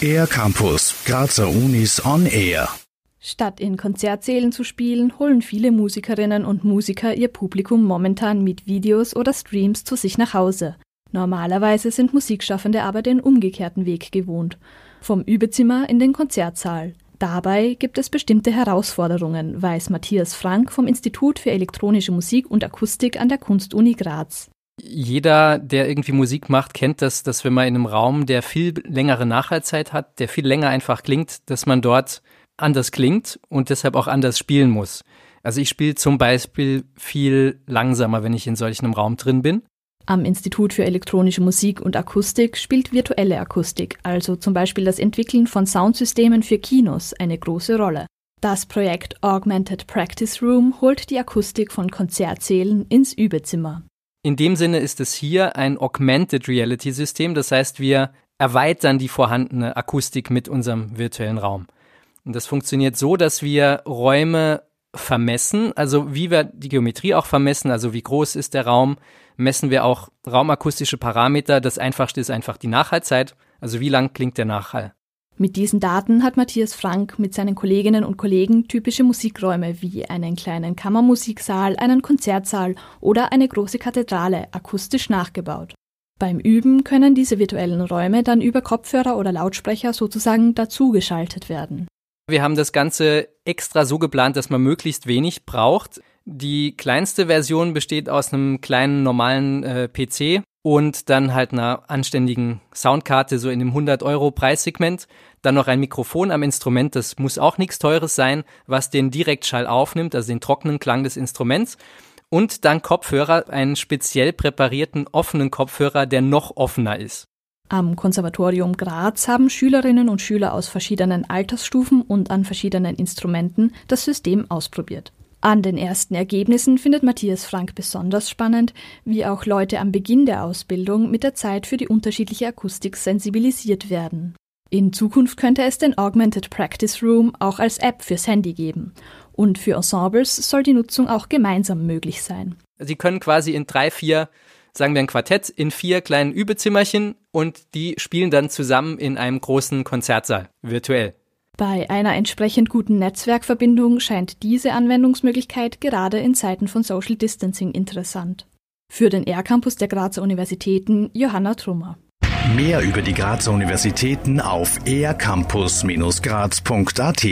Air Campus, Grazer Unis on Air. Statt in Konzertsälen zu spielen, holen viele Musikerinnen und Musiker ihr Publikum momentan mit Videos oder Streams zu sich nach Hause. Normalerweise sind Musikschaffende aber den umgekehrten Weg gewohnt. Vom Übezimmer in den Konzertsaal. Dabei gibt es bestimmte Herausforderungen, weiß Matthias Frank vom Institut für elektronische Musik und Akustik an der Kunstuni Graz. Jeder, der irgendwie Musik macht, kennt das, dass wenn man in einem Raum, der viel längere Nachhaltzeit hat, der viel länger einfach klingt, dass man dort anders klingt und deshalb auch anders spielen muss. Also ich spiele zum Beispiel viel langsamer, wenn ich in solch einem Raum drin bin. Am Institut für elektronische Musik und Akustik spielt virtuelle Akustik, also zum Beispiel das Entwickeln von Soundsystemen für Kinos, eine große Rolle. Das Projekt Augmented Practice Room holt die Akustik von Konzertsälen ins Übezimmer. In dem Sinne ist es hier ein Augmented Reality System, das heißt, wir erweitern die vorhandene Akustik mit unserem virtuellen Raum. Und das funktioniert so, dass wir Räume vermessen, also wie wir die Geometrie auch vermessen, also wie groß ist der Raum, messen wir auch raumakustische Parameter. Das einfachste ist einfach die Nachhallzeit, also wie lang klingt der Nachhall. Mit diesen Daten hat Matthias Frank mit seinen Kolleginnen und Kollegen typische Musikräume wie einen kleinen Kammermusiksaal, einen Konzertsaal oder eine große Kathedrale akustisch nachgebaut. Beim Üben können diese virtuellen Räume dann über Kopfhörer oder Lautsprecher sozusagen dazugeschaltet werden. Wir haben das Ganze extra so geplant, dass man möglichst wenig braucht. Die kleinste Version besteht aus einem kleinen normalen äh, PC und dann halt einer anständigen Soundkarte, so in dem 100 Euro Preissegment. Dann noch ein Mikrofon am Instrument, das muss auch nichts Teures sein, was den Direktschall aufnimmt, also den trockenen Klang des Instruments. Und dann Kopfhörer, einen speziell präparierten offenen Kopfhörer, der noch offener ist. Am Konservatorium Graz haben Schülerinnen und Schüler aus verschiedenen Altersstufen und an verschiedenen Instrumenten das System ausprobiert. An den ersten Ergebnissen findet Matthias Frank besonders spannend, wie auch Leute am Beginn der Ausbildung mit der Zeit für die unterschiedliche Akustik sensibilisiert werden. In Zukunft könnte es den Augmented Practice Room auch als App fürs Handy geben. Und für Ensembles soll die Nutzung auch gemeinsam möglich sein. Sie können quasi in drei, vier sagen wir ein Quartett in vier kleinen Übezimmerchen und die spielen dann zusammen in einem großen Konzertsaal, virtuell. Bei einer entsprechend guten Netzwerkverbindung scheint diese Anwendungsmöglichkeit gerade in Zeiten von Social Distancing interessant. Für den R-Campus der Grazer Universitäten Johanna Trummer. Mehr über die Grazer Universitäten auf ercampus-graz.at